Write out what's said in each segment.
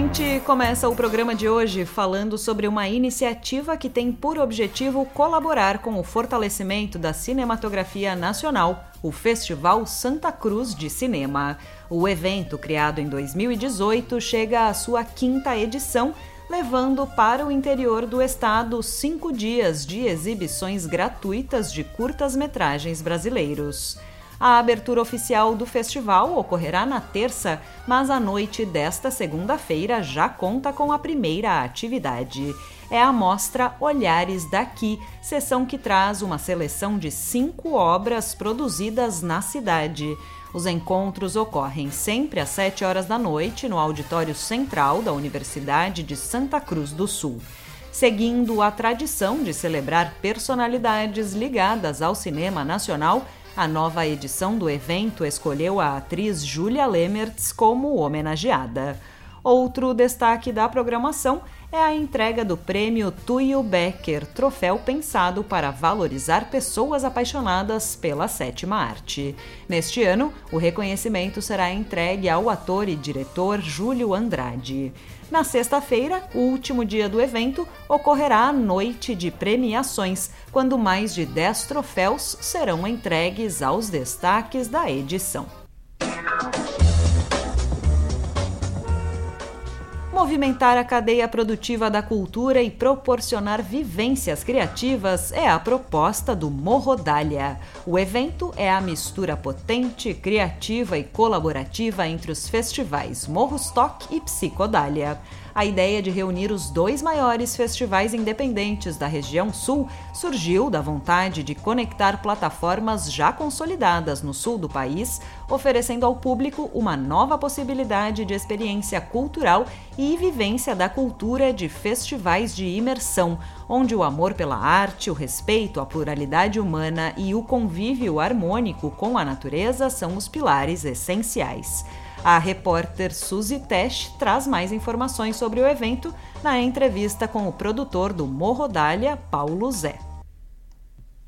Gente começa o programa de hoje falando sobre uma iniciativa que tem por objetivo colaborar com o fortalecimento da cinematografia nacional, o Festival Santa Cruz de Cinema. O evento, criado em 2018, chega à sua quinta edição, levando para o interior do estado cinco dias de exibições gratuitas de curtas-metragens brasileiros. A abertura oficial do festival ocorrerá na terça, mas a noite desta segunda-feira já conta com a primeira atividade. É a mostra Olhares Daqui, sessão que traz uma seleção de cinco obras produzidas na cidade. Os encontros ocorrem sempre às 7 horas da noite no auditório central da Universidade de Santa Cruz do Sul. Seguindo a tradição de celebrar personalidades ligadas ao cinema nacional, a nova edição do evento escolheu a atriz Julia Lemertz como homenageada. Outro destaque da programação é a entrega do prêmio Tuyo Becker, troféu pensado para valorizar pessoas apaixonadas pela sétima arte. Neste ano, o reconhecimento será entregue ao ator e diretor Júlio Andrade. Na sexta-feira, o último dia do evento, ocorrerá a noite de premiações, quando mais de 10 troféus serão entregues aos destaques da edição. Movimentar a cadeia produtiva da cultura e proporcionar vivências criativas é a proposta do Morrodália. O evento é a mistura potente, criativa e colaborativa entre os festivais Morrostock e Psicodália. A ideia de reunir os dois maiores festivais independentes da região sul surgiu da vontade de conectar plataformas já consolidadas no sul do país, oferecendo ao público uma nova possibilidade de experiência cultural e vivência da cultura de festivais de imersão, onde o amor pela arte, o respeito à pluralidade humana e o convívio harmônico com a natureza são os pilares essenciais. A repórter Suzy Tesch traz mais informações sobre o evento na entrevista com o produtor do Morrodália, Paulo Zé.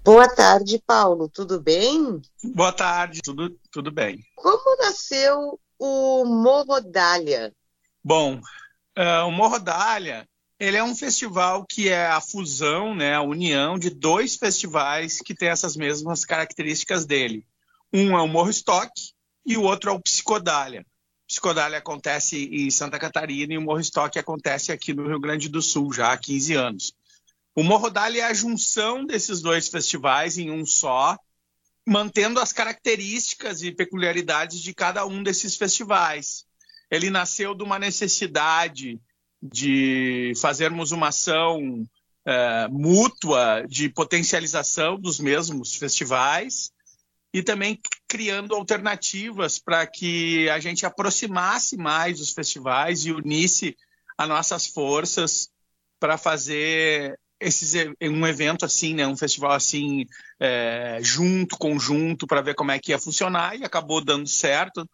Boa tarde, Paulo. Tudo bem? Boa tarde, tudo, tudo bem. Como nasceu o Morrodália? Bom, uh, o Morrodália ele é um festival que é a fusão, né, a união de dois festivais que têm essas mesmas características dele. Um é o Morro Stock, e o outro é o Psicodália. Psicodália acontece em Santa Catarina e o Morro Estoque acontece aqui no Rio Grande do Sul já há 15 anos. O Morrodália é a junção desses dois festivais em um só, mantendo as características e peculiaridades de cada um desses festivais. Ele nasceu de uma necessidade de fazermos uma ação é, mútua de potencialização dos mesmos festivais e também criando alternativas para que a gente aproximasse mais os festivais e unisse as nossas forças para fazer esses, um evento assim, né, um festival assim, é, junto, conjunto, para ver como é que ia funcionar e acabou dando certo.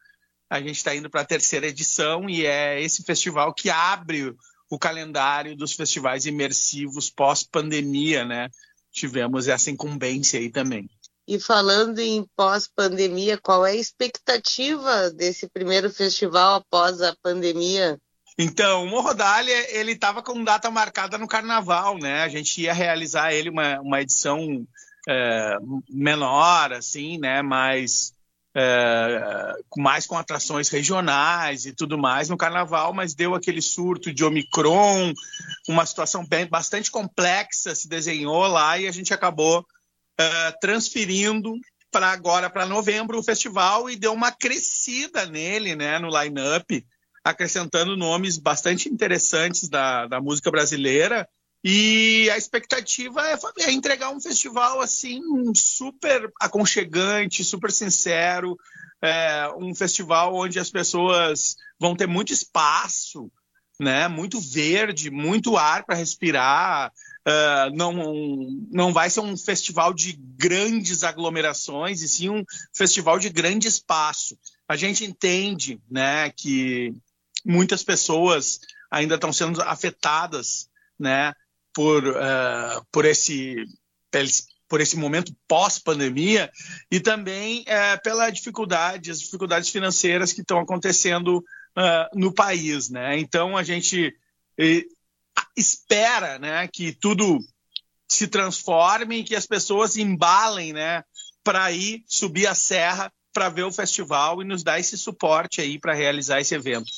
A gente está indo para a terceira edição e é esse festival que abre o calendário dos festivais imersivos pós-pandemia, né? Tivemos essa incumbência aí também. E falando em pós-pandemia, qual é a expectativa desse primeiro festival após a pandemia? Então, o Morrodália, ele estava com data marcada no Carnaval, né? A gente ia realizar ele uma, uma edição é, menor, assim, né? Mais, é, mais com atrações regionais e tudo mais no Carnaval, mas deu aquele surto de Omicron, uma situação bem, bastante complexa se desenhou lá e a gente acabou uh, transferindo para agora, para novembro, o festival e deu uma crescida nele, né, no line-up, acrescentando nomes bastante interessantes da, da música brasileira. E a expectativa é, é, entregar um festival assim super aconchegante, super sincero, é, um festival onde as pessoas vão ter muito espaço, né? Muito verde, muito ar para respirar. Uh, não, não vai ser um festival de grandes aglomerações, e sim um festival de grande espaço. A gente entende né, que muitas pessoas ainda estão sendo afetadas né, por, uh, por, esse, por esse momento pós-pandemia e também uh, pela dificuldade, as dificuldades financeiras que estão acontecendo uh, no país. Né? Então a gente espera né, que tudo se transforme que as pessoas embalem né, para ir subir a serra para ver o festival e nos dar esse suporte aí para realizar esse evento.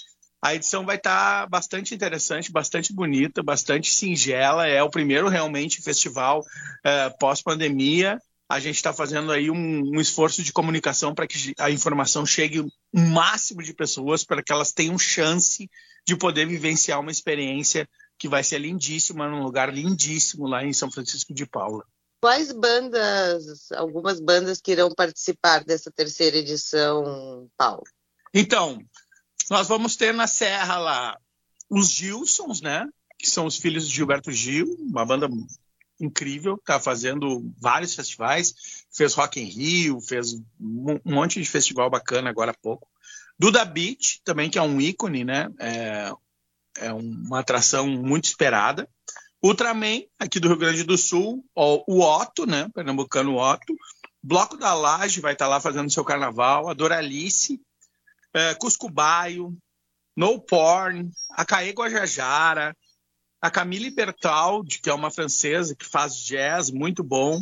A edição vai estar tá bastante interessante, bastante bonita, bastante singela. É o primeiro realmente festival uh, pós-pandemia. A gente está fazendo aí um, um, esforço de comunicação para que a informação chegue o máximo de pessoas, para que elas tenham chance de poder vivenciar uma experiência que vai ser lindíssima, num lugar lindíssimo lá em São Francisco de Paula. Quais bandas, algumas bandas que irão participar dessa terceira edição, Paulo? Então, nós vamos ter na Serra lá os Gilsons, né? Que são os filhos de Gilberto Gil, uma banda incrível, tá fazendo vários festivais, fez Rock in Rio, fez um monte de festival bacana agora há pouco. Duda Beat, também, que é um ícone, né? É, é uma atração muito esperada. Ultraman, aqui do Rio Grande do Sul, o Otto, né? Pernambucano Otto. Bloco da Laje vai estar tá lá fazendo seu carnaval. A Doralice, é, No Porn, a Caê Guajajara, a Camille Bertaldi, que é uma francesa que faz jazz muito bom,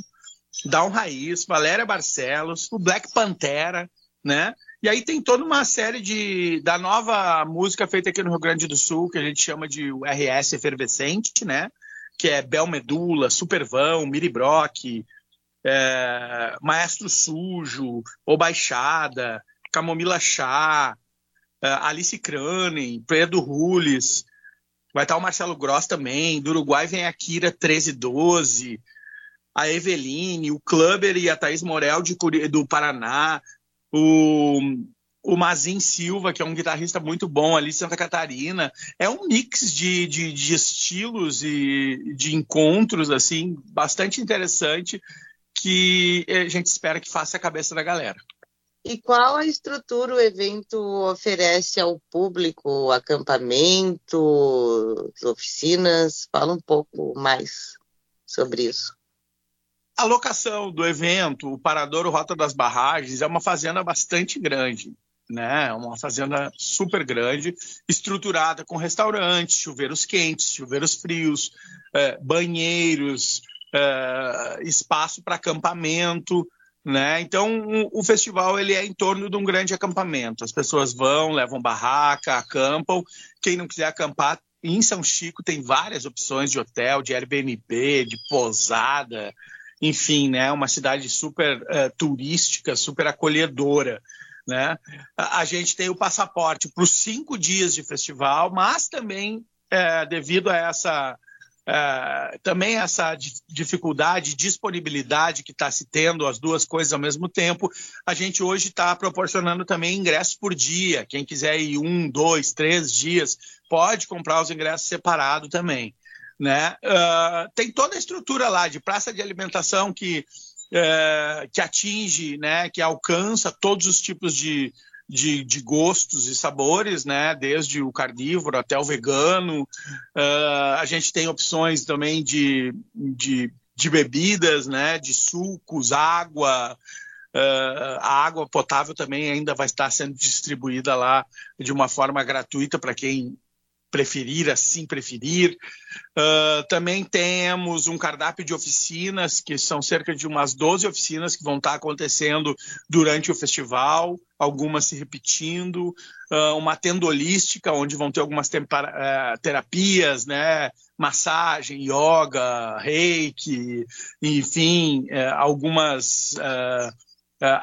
Down Raiz, Valéria Barcelos, o Black Pantera, né? E aí tem toda uma série de da nova música feita aqui no Rio Grande do Sul, que a gente chama de RS efervescente, né? Que é Bel Medula, Supervão, Miri Brock, é, Maestro Sujo, O Baixada, Camomila Chá, uh, Alice Cranen, Pedro Rules, vai estar o Marcelo Gross também, do Uruguai vem a Kira 1312, a Eveline, o Clubber e a Thaís Morel de, do Paraná, o, o Mazin Silva, que é um guitarrista muito bom ali de Santa Catarina. É um mix de, de, de estilos e de encontros, assim, bastante interessante, que a gente espera que faça a cabeça da galera. E qual a estrutura o evento oferece ao público? Acampamento, oficinas? Fala um pouco mais sobre isso. A locação do evento, o Paradouro Rota das Barragens, é uma fazenda bastante grande, né? Uma fazenda super grande, estruturada com restaurantes, chuveiros quentes, chuveiros frios, é, banheiros, é, espaço para acampamento. Né? Então, o, festival ele é em torno de um grande acampamento. As pessoas vão, levam barraca, acampam. Quem não quiser acampar, em São Chico tem várias opções de hotel, de Airbnb, de pousada, enfim, né? Uma cidade super uh, turística, super acolhedora. Né? A, a gente tem o passaporte para os cinco dias de festival, mas também, é, devido a essa Uh, também essa dificuldade, disponibilidade que está se tendo, as duas coisas ao mesmo tempo, a gente hoje está proporcionando também ingressos por dia. Quem quiser ir um, dois, três dias, pode comprar os ingressos separado também. Né? Uh, tem toda a estrutura lá de praça de alimentação que, uh, que atinge, né, que alcança todos os tipos de, de, de, gostos e sabores, né? Desde o carnívoro até o vegano. Uh, a gente tem opções também de, de, de, bebidas, né? De sucos, água. Uh, a água potável também ainda vai estar sendo distribuída lá de uma forma gratuita para quem preferir, assim preferir. Uh, também temos um cardápio de oficinas, que são cerca de umas 12 oficinas que vão estar acontecendo durante o festival, algumas se repetindo, uh, uma tenda holística, onde vão ter algumas uh, terapias, né? massagem, yoga, reiki, enfim, eh, algumas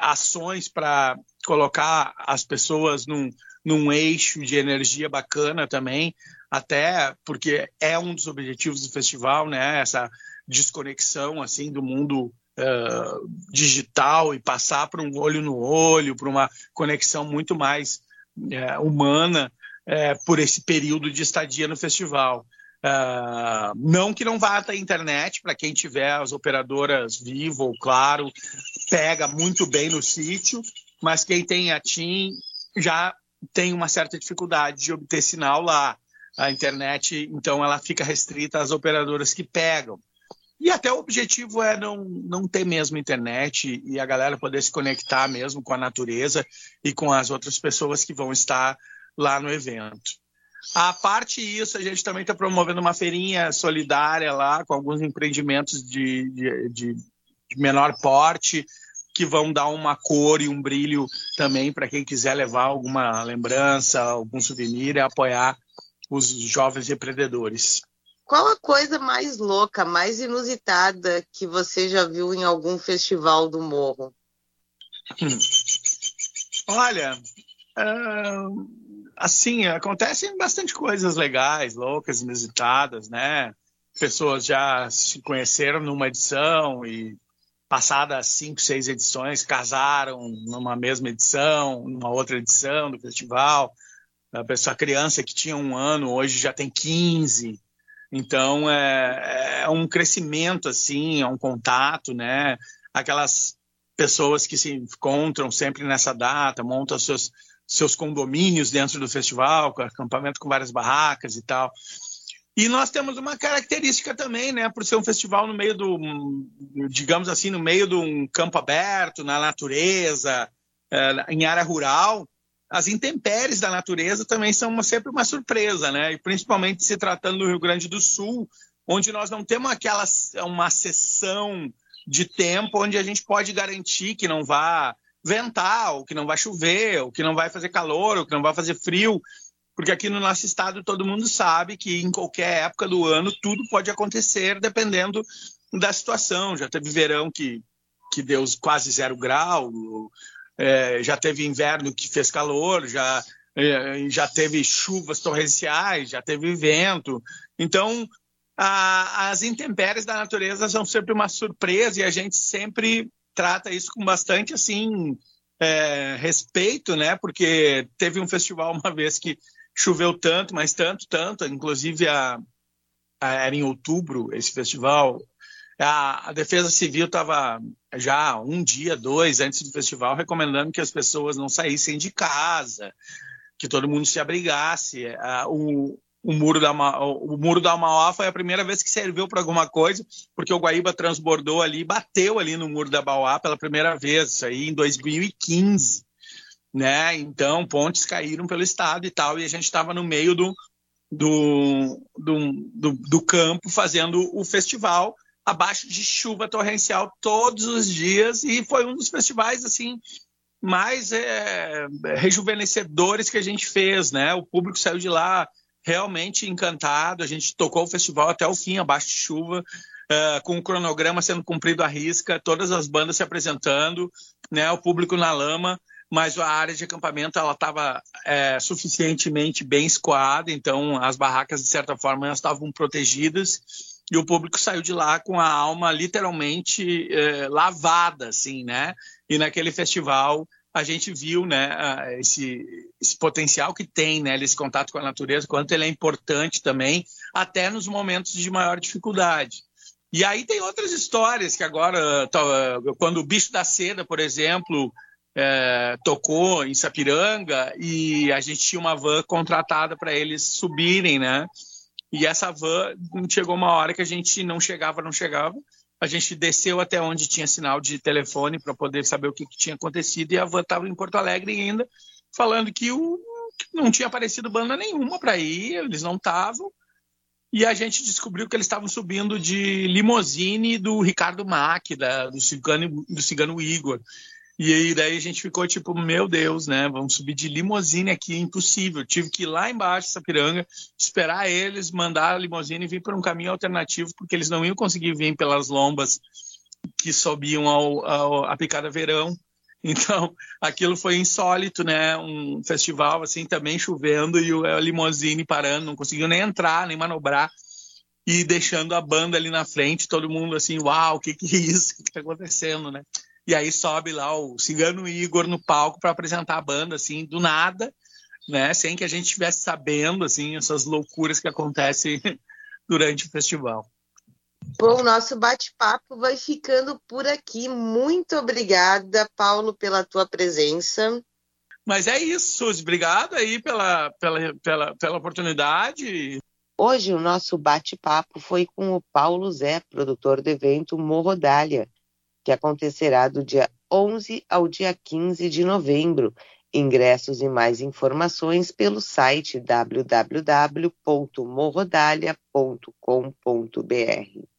ações para colocar as pessoas num, num eixo de energia bacana também, até porque é um dos objetivos do festival, né? Essa desconexão assim do mundo uh, digital e passar para um olho no olho, para uma conexão muito mais uh, humana. é, por esse período de estadia no festival. Uh, não que não vá até internet, para quem tiver as operadoras Vivo, claro, pega muito bem no sítio, mas quem tem a TIM já tem uma certa dificuldade de obter sinal lá. A internet, então, ela fica restrita às operadoras que pegam. E até o objetivo é não, não ter mesmo internet e a galera poder se conectar mesmo com a natureza e com as outras pessoas que vão estar lá no evento. A parte isso, a gente também está promovendo uma feirinha solidária lá com alguns empreendimentos de, de, de, menor porte que vão dar uma cor e um brilho também para quem quiser levar alguma lembrança, algum souvenir e apoiar os jovens empreendedores. Qual a coisa mais louca, mais inusitada que você já viu em algum festival do Morro? Hum. Olha, uh, assim, acontecem bastante coisas legais, loucas, inusitadas, né? Pessoas já se conheceram numa edição e passadas cinco, seis edições casaram numa mesma edição, numa outra edição do festival. A pessoa, criança que tinha um ano hoje já tem 15. Então é, é um crescimento assim, é um contato, né? Aquelas pessoas que se encontram sempre nessa data, montam seus seus condomínios dentro do festival, acampamento com várias barracas e tal. E nós temos uma característica também, né, por ser um festival no meio do, digamos assim, no meio de um campo aberto, na natureza, é, em área rural, as intempéries da natureza também são uma, sempre uma surpresa, né? E principalmente se tratando do Rio Grande do Sul, onde nós não temos aquela uma sessão de tempo onde a gente pode garantir que não vá ventar, ou que não vai chover, ou que não vai fazer calor, ou que não vai fazer frio, porque aqui no nosso estado todo mundo sabe que em qualquer época do ano tudo pode acontecer dependendo da situação. Já teve verão que, que deu quase zero grau, é, já teve inverno que fez calor, já, é, já teve chuvas torrenciais, já teve vento. Então, a, as intempéries da natureza são sempre uma surpresa e a gente sempre trata isso com bastante assim é, respeito, né? Porque teve um festival uma vez que choveu tanto, mas tanto, tanto, inclusive a, a era em outubro esse festival a, a Defesa Civil estava já um dia, dois antes do festival, recomendando que as pessoas não saíssem de casa, que todo mundo se abrigasse. o, o, muro da, o muro da Mauá foi a primeira vez que serviu para alguma coisa, porque o Guaíba transbordou ali, bateu ali no muro da Mauá pela primeira vez, isso aí em 2015. Né? Então, pontes caíram pelo estado e tal, e a gente estava no meio do, do, do, do, campo fazendo o festival abaixo de chuva torrencial todos os dias e foi um dos festivais assim mais é, rejuvenescedores que a gente fez, né? O público saiu de lá realmente encantado. A gente tocou o festival até o fim, abaixo de chuva, uh, com o cronograma sendo cumprido à risca, todas as bandas se apresentando, né? O público na lama mas a área de acampamento ela estava é, suficientemente bem escoada, então as barracas de certa forma estavam protegidas e o público saiu de lá com a alma literalmente é, lavada, assim, né? E naquele festival a gente viu, né, esse, esse potencial que tem, né, esse contato com a natureza, quanto ele é importante também, até nos momentos de maior dificuldade. E aí tem outras histórias que agora, quando o Bicho da Seda, por exemplo, é, tocou em Sapiranga e a gente tinha uma van contratada para eles subirem, né? E essa van chegou uma hora que a gente não chegava, não chegava. A gente desceu até onde tinha sinal de telefone para poder saber o que, que, tinha acontecido e a van estava em Porto Alegre ainda, falando que, o, que não tinha aparecido banda nenhuma para ir, eles não estavam. E a gente descobriu que eles estavam subindo de limousine do Ricardo Mack, da, do, cigano, do cigano Igor. E aí daí a gente ficou tipo, meu Deus, né? Vamos subir de limousine aqui, impossível. Tive que ir lá embaixo, Sapiranga, esperar eles, mandar a limousine e vir por um caminho alternativo, porque eles não iam conseguir vir pelas lombas que subiam ao, ao, a Picada Verão. Então, aquilo foi insólito, né? Um festival assim também chovendo e a limousine parando, não conseguiu nem entrar, nem manobrar e deixando a banda ali na frente, todo mundo assim, uau, o que que é isso? Que está acontecendo, né? E aí sobe lá o Cigano Igor no palco para apresentar a banda, assim, do nada. né? Sem que a gente estivesse sabendo, assim, essas loucuras que acontecem durante o festival. Bom, nosso bate-papo vai ficando por aqui. Muito obrigada, Paulo, pela tua presença. Mas é isso, Suzy. Obrigado aí pela, pela, pela, pela oportunidade. Hoje o nosso bate-papo foi com o Paulo Zé, produtor do evento Morrodália, que acontecerá do dia 11 ao dia 15 de novembro. Ingressos e mais informações pelo site www.morrodalia.com.br.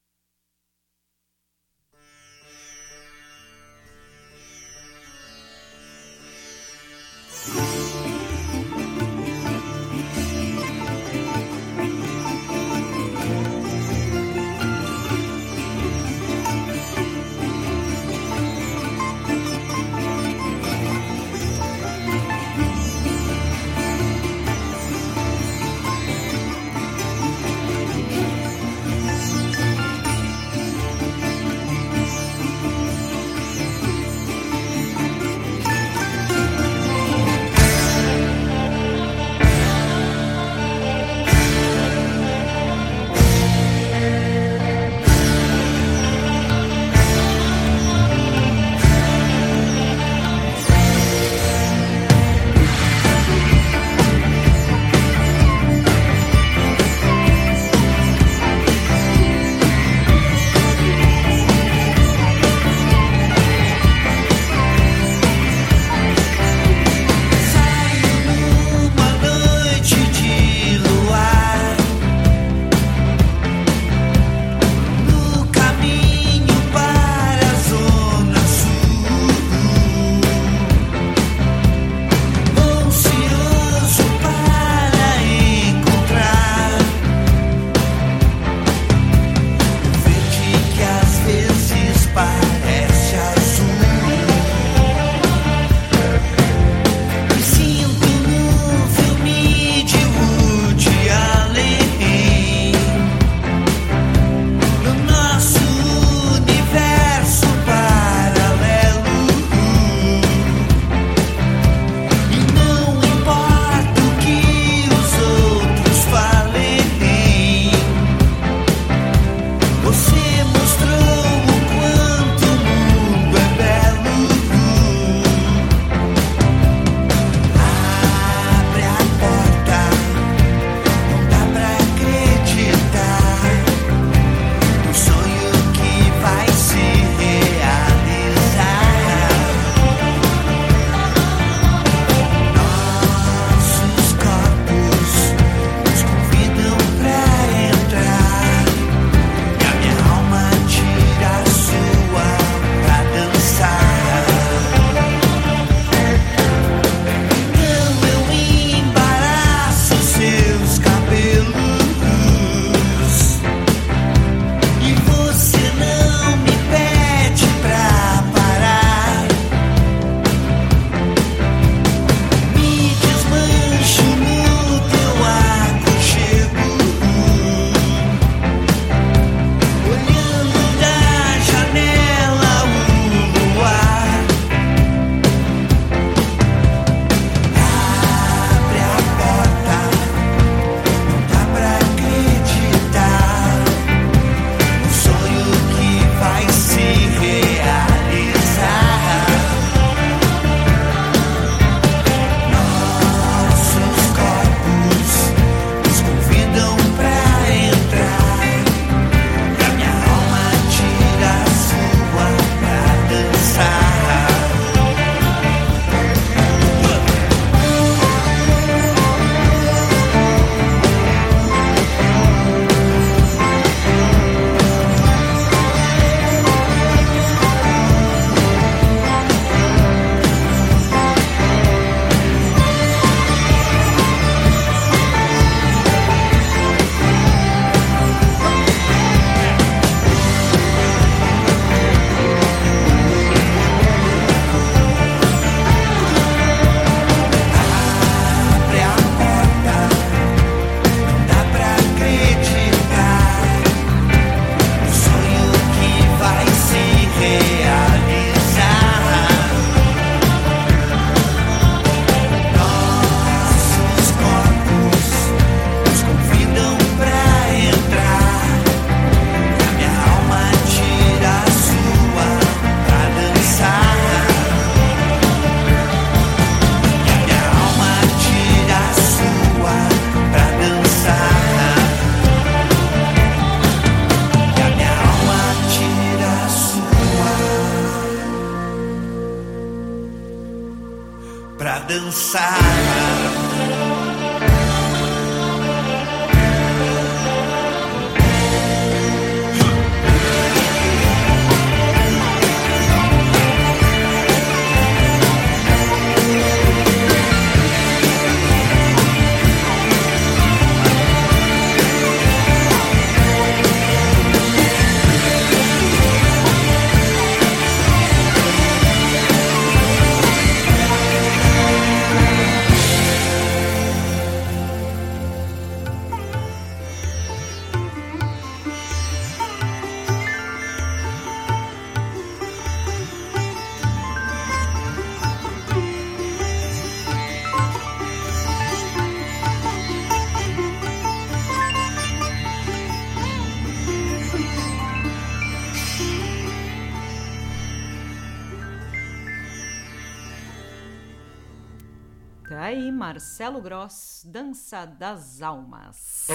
Marcelo Gross, Dança das Almas.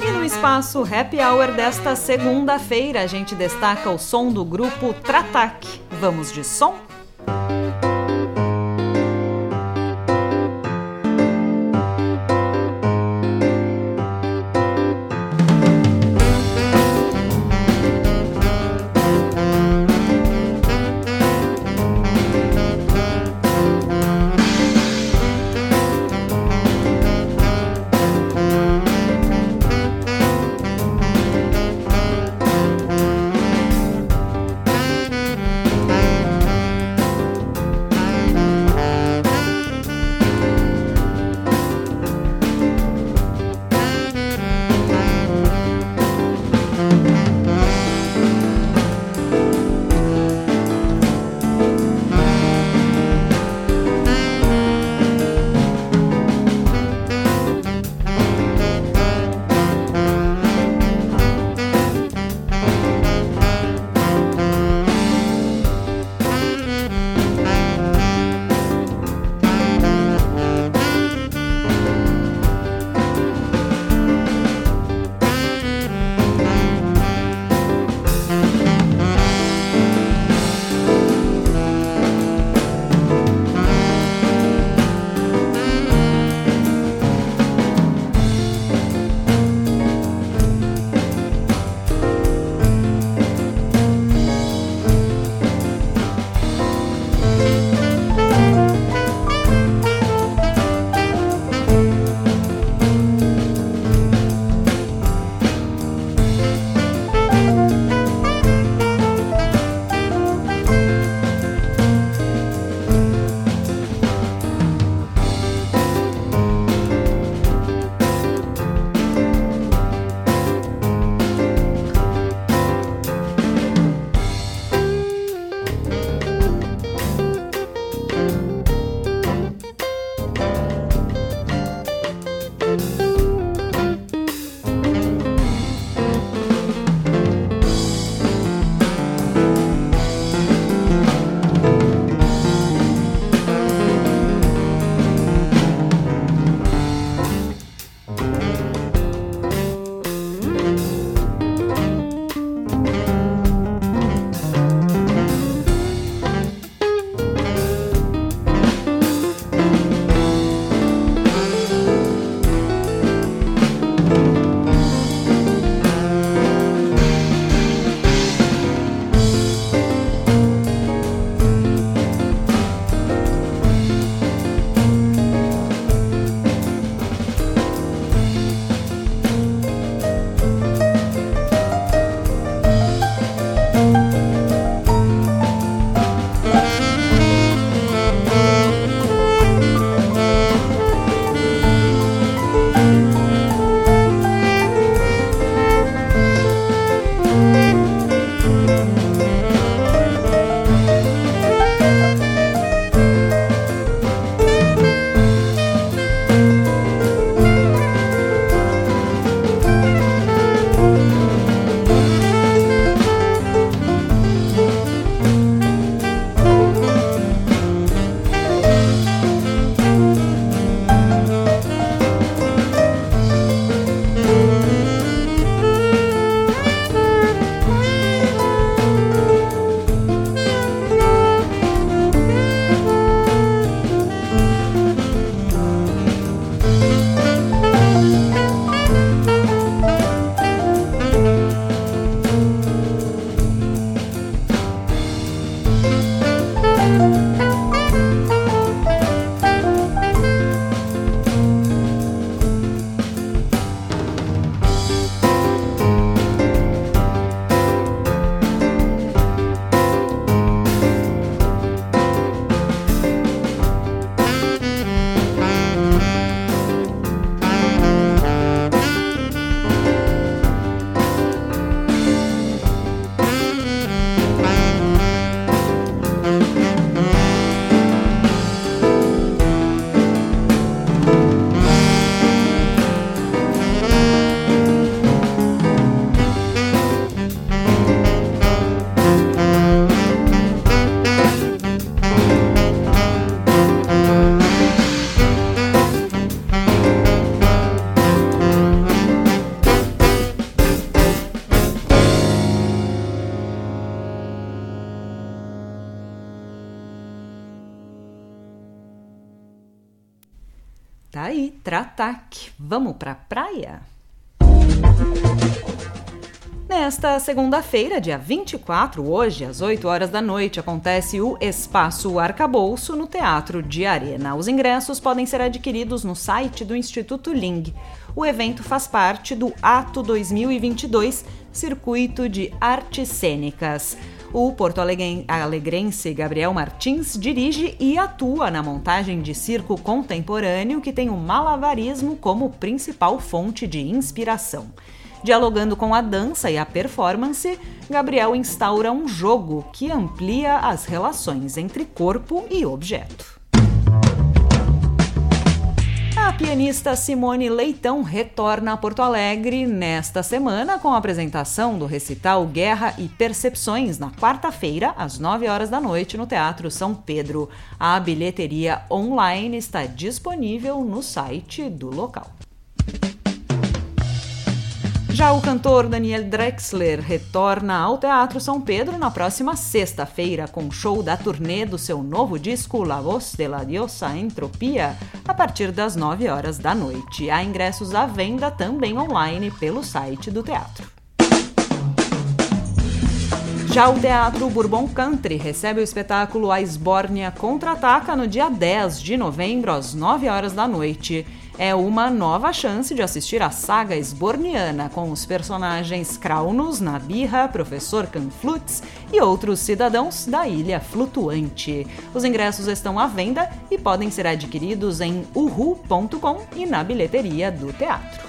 E no espaço Happy Hour desta segunda-feira, a gente destaca o som do grupo Tratac. Vamos de som? Tratac. Vamos pra praia? Nesta segunda-feira, dia 24, hoje, às 8 horas da noite, acontece o Espaço Arcabouço no Teatro de Arena. Os ingressos podem ser adquiridos no site do Instituto Ling. O evento faz parte do Ato 2022 Circuito de Artes Cênicas. O porto alegrense Gabriel Martins dirige e atua na montagem de circo contemporâneo que tem o malabarismo como principal fonte de inspiração. Dialogando com a dança e a performance, Gabriel instaura um jogo que amplia as relações entre corpo e objeto. A pianista Simone Leitão retorna a Porto Alegre nesta semana com a apresentação do recital Guerra e Percepções na quarta-feira, às 9 horas da noite, no Teatro São Pedro. A bilheteria online está disponível no site do local. Já o cantor Daniel Drexler retorna ao Teatro São Pedro na próxima sexta-feira com show da turnê do seu novo disco La Voz de la Diosa Entropia, a partir das 9 horas da noite. Há ingressos à venda também online pelo site do teatro. Já o Teatro Bourbon Country recebe o espetáculo A Esbórnia Contra-Ataca no dia 10 de novembro, às 9 horas da noite é uma nova chance de assistir a saga esborniana com os personagens Kraunus, Nabirra, Professor Canflutz e outros cidadãos da Ilha Flutuante. Os ingressos estão à venda e podem ser adquiridos em uhu.com e na bilheteria do teatro.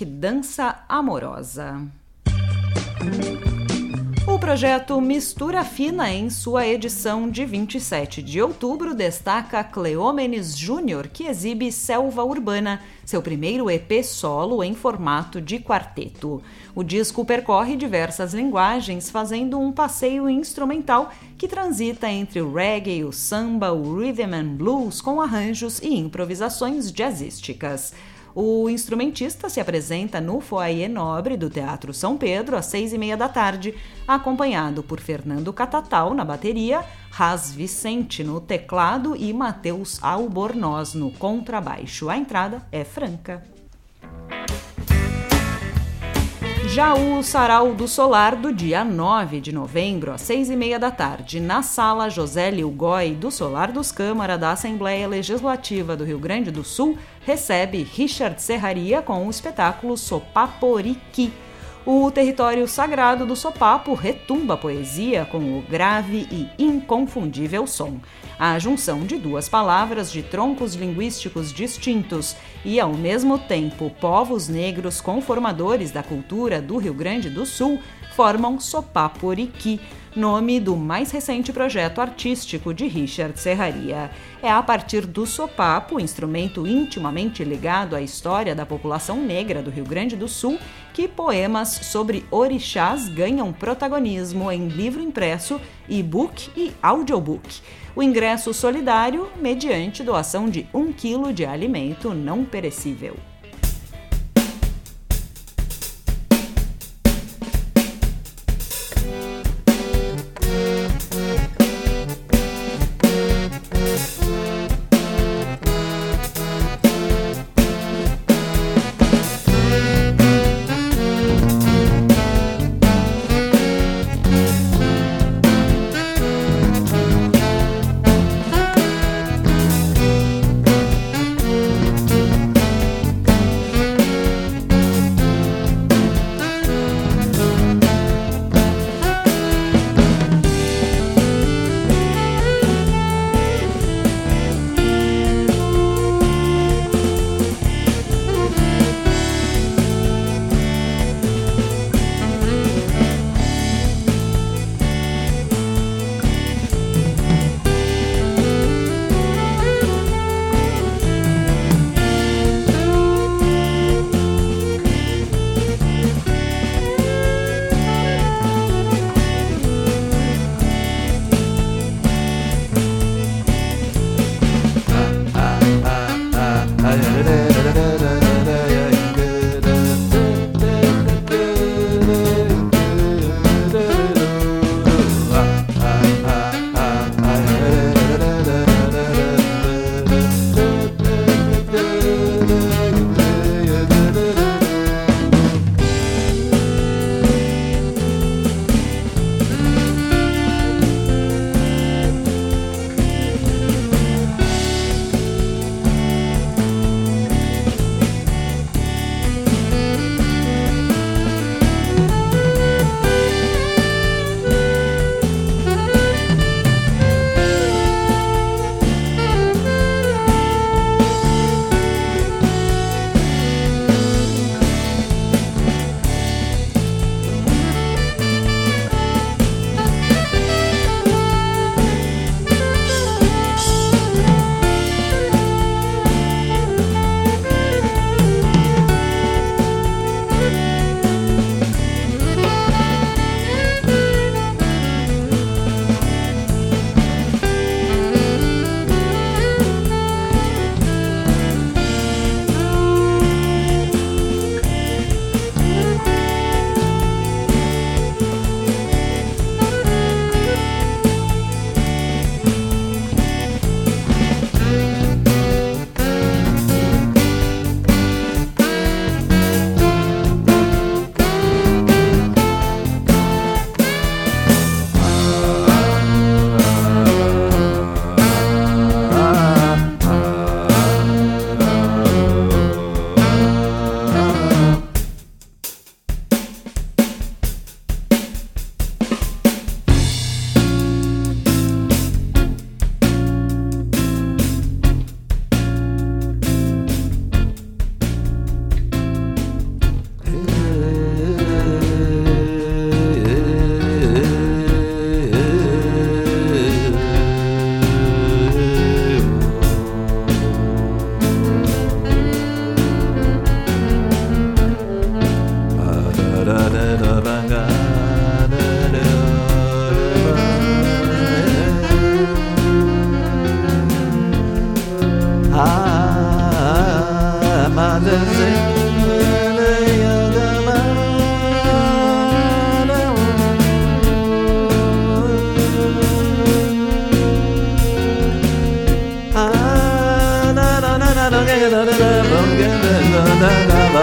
Tratac Dança Amorosa. O projeto Mistura Fina, em sua edição de 27 de outubro, destaca Cleômenes Júnior, que exibe Selva Urbana, seu primeiro EP solo em formato de quarteto. O disco percorre diversas linguagens, fazendo um passeio instrumental que transita entre o reggae, o samba, o rhythm and blues, com arranjos e improvisações jazzísticas. O instrumentista se apresenta no Foyer Nobre do Teatro São Pedro às seis e meia da tarde, acompanhado por Fernando Catatal na bateria, Ras Vicente no teclado e Matheus Albornoz no contrabaixo. A entrada é franca. Já o Sarau do Solar, do dia 9 de novembro, às seis e meia da tarde, na sala José Lilgói do Solar dos Câmara da Assembleia Legislativa do Rio Grande do Sul, recebe Richard Serraria com o espetáculo Sopaporiqui. O território sagrado do sopapo retumba a poesia com o grave e inconfundível som a junção de duas palavras de troncos linguísticos distintos e, ao mesmo tempo, povos negros conformadores da cultura do Rio Grande do Sul formam Sopaporiqui, nome do mais recente projeto artístico de Richard Serraria. É a partir do sopapo, instrumento intimamente ligado à história da população negra do Rio Grande do Sul, que poemas sobre orixás ganham protagonismo em livro impresso, e-book e audiobook o ingresso solidário mediante doação de um quilo de alimento não perecível.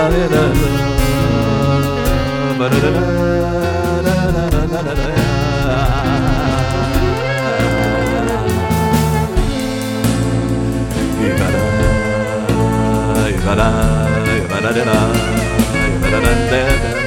da da da da da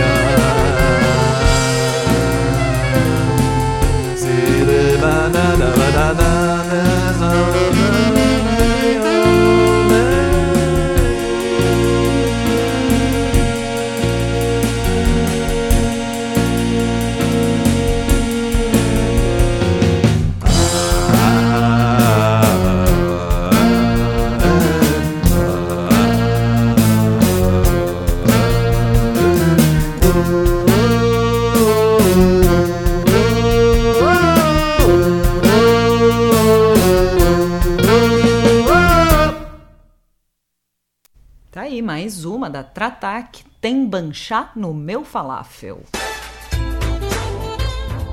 Tratac tem banchá no meu falafel.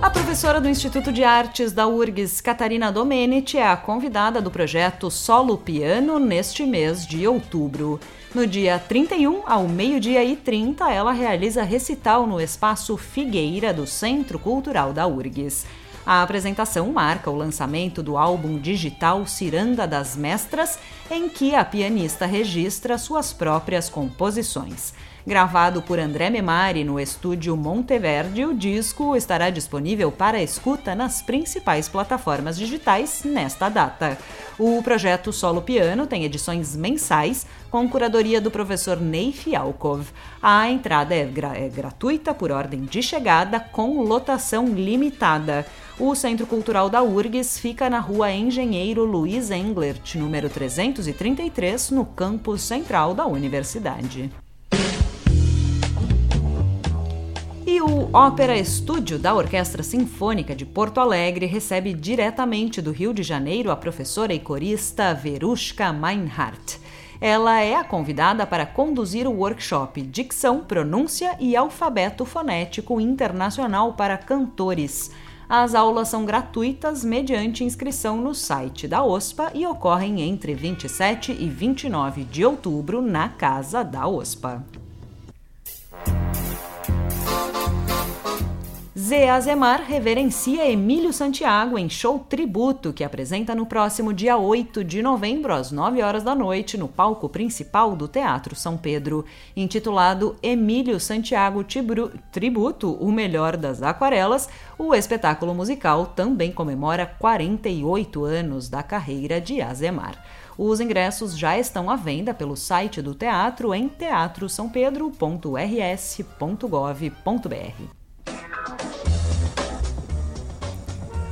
A professora do Instituto de Artes da URGS, Catarina Domenici, é a convidada do projeto Solo Piano neste mês de outubro. No dia 31, ao meio-dia e 30, ela realiza recital no espaço Figueira do Centro Cultural da URGS. A apresentação marca o lançamento do álbum digital Ciranda das Mestras, em que a pianista registra suas próprias composições. Gravado por André Memari no estúdio Monteverde, o disco estará disponível para escuta nas principais plataformas digitais nesta data. O projeto Solo Piano tem edições mensais com curadoria do professor Ney Fialkov. A entrada é, gra é gratuita por ordem de chegada com lotação limitada. O Centro Cultural da URGS fica na rua Engenheiro Luiz Englert, número 333, no campus central da universidade. E o Ópera Estúdio da Orquestra Sinfônica de Porto Alegre recebe diretamente do Rio de Janeiro a professora e corista Verushka Meinhardt. Ela é a convidada para conduzir o workshop Dicção, Pronúncia e Alfabeto Fonético Internacional para Cantores. As aulas são gratuitas mediante inscrição no site da OSPA e ocorrem entre 27 e 29 de outubro na Casa da OSPA. Zé Azemar reverencia Emílio Santiago em show tributo que apresenta no próximo dia 8 de novembro, às 9 horas da noite, no palco principal do Teatro São Pedro. Intitulado Emílio Santiago Tibru Tributo, o melhor das aquarelas, o espetáculo musical também comemora 48 anos da carreira de Azemar. Os ingressos já estão à venda pelo site do teatro em teatrosampedro.rs.gov.br.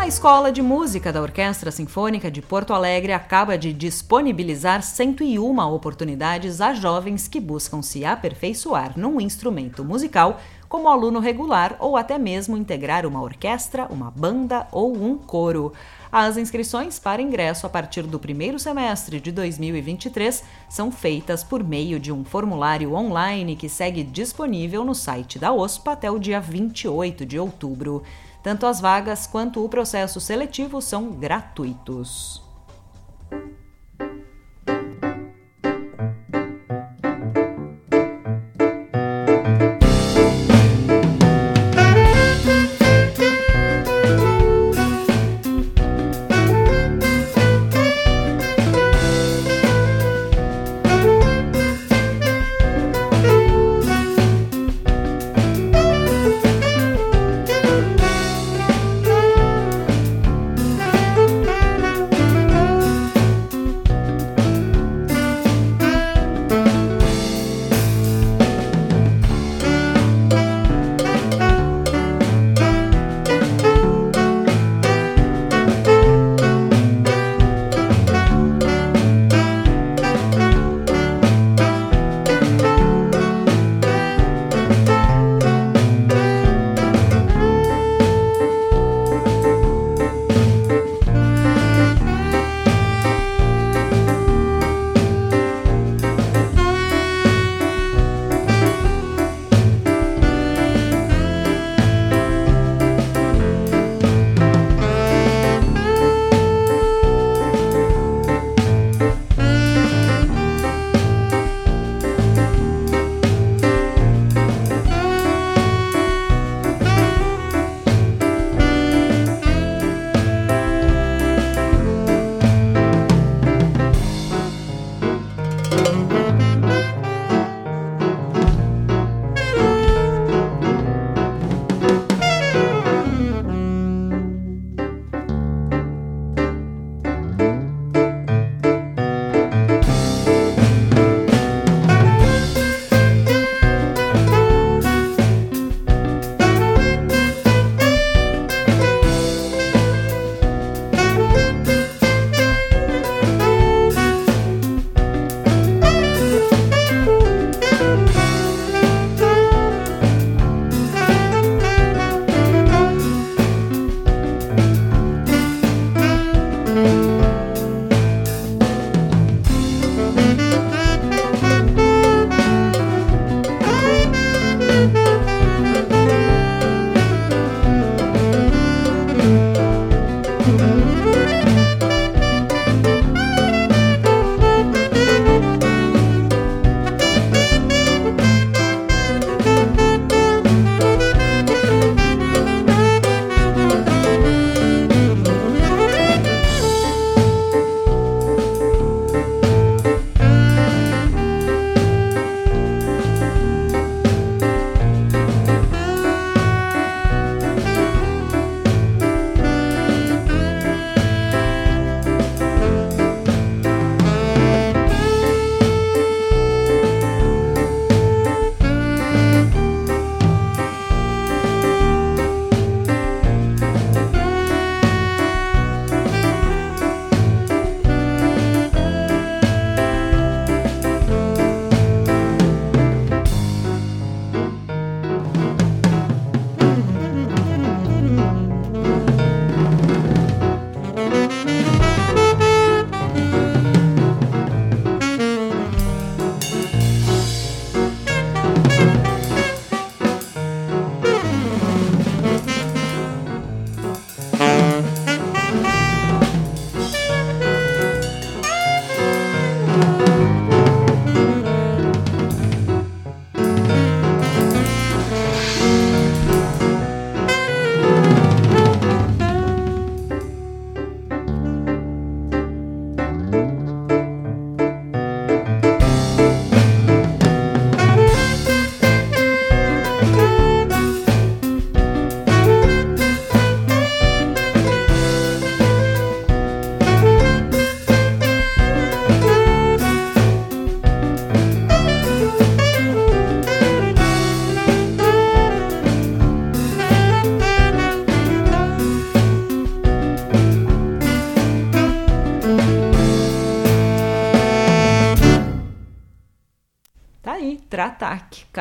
A Escola de Música da Orquestra Sinfônica de Porto Alegre acaba de disponibilizar 101 oportunidades a jovens que buscam se aperfeiçoar num instrumento musical como aluno regular ou até mesmo integrar uma orquestra, uma banda ou um coro. As inscrições para ingresso a partir do primeiro semestre de 2023 são feitas por meio de um formulário online que segue disponível no site da OSPA até o dia 28 de outubro. Tanto as vagas quanto o processo seletivo são gratuitos.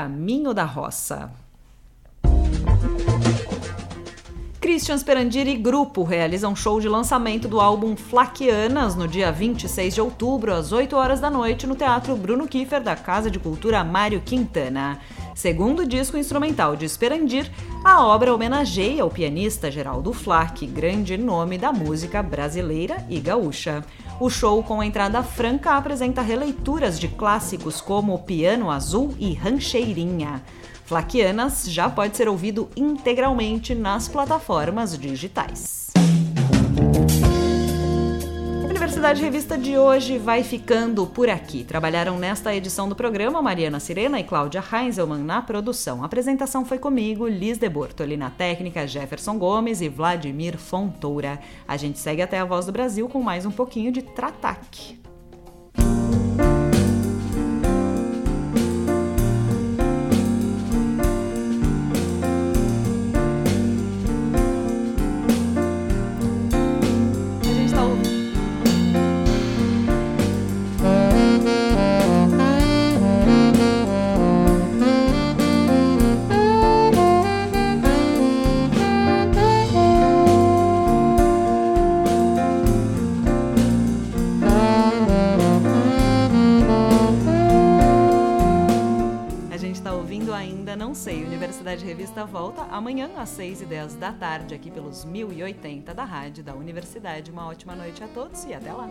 Caminho da Roça. Christian Sperandir e grupo realizam show de lançamento do álbum Flaquianas no dia 26 de outubro, às 8 horas da noite, no Teatro Bruno Kiefer da Casa de Cultura Mário Quintana. Segundo disco instrumental de Sperandir, a obra homenageia o pianista Geraldo Flack, grande nome da música brasileira e gaúcha. O show, com entrada franca, apresenta releituras de clássicos como Piano Azul e Rancheirinha. Flaquianas já pode ser ouvido integralmente nas plataformas digitais. Universidade Revista de hoje vai ficando por aqui. Trabalharam nesta edição do programa Mariana Sirena e Cláudia Heinzelmann na produção. A apresentação foi comigo, Liz de Bortoli, na técnica, Jefferson Gomes e Vladimir Fontoura. A gente segue até a Voz do Brasil com mais um pouquinho de Trataque. Volta amanhã às 6 e 10 da tarde, aqui pelos 1080 da rádio da Universidade. Uma ótima noite a todos e até lá!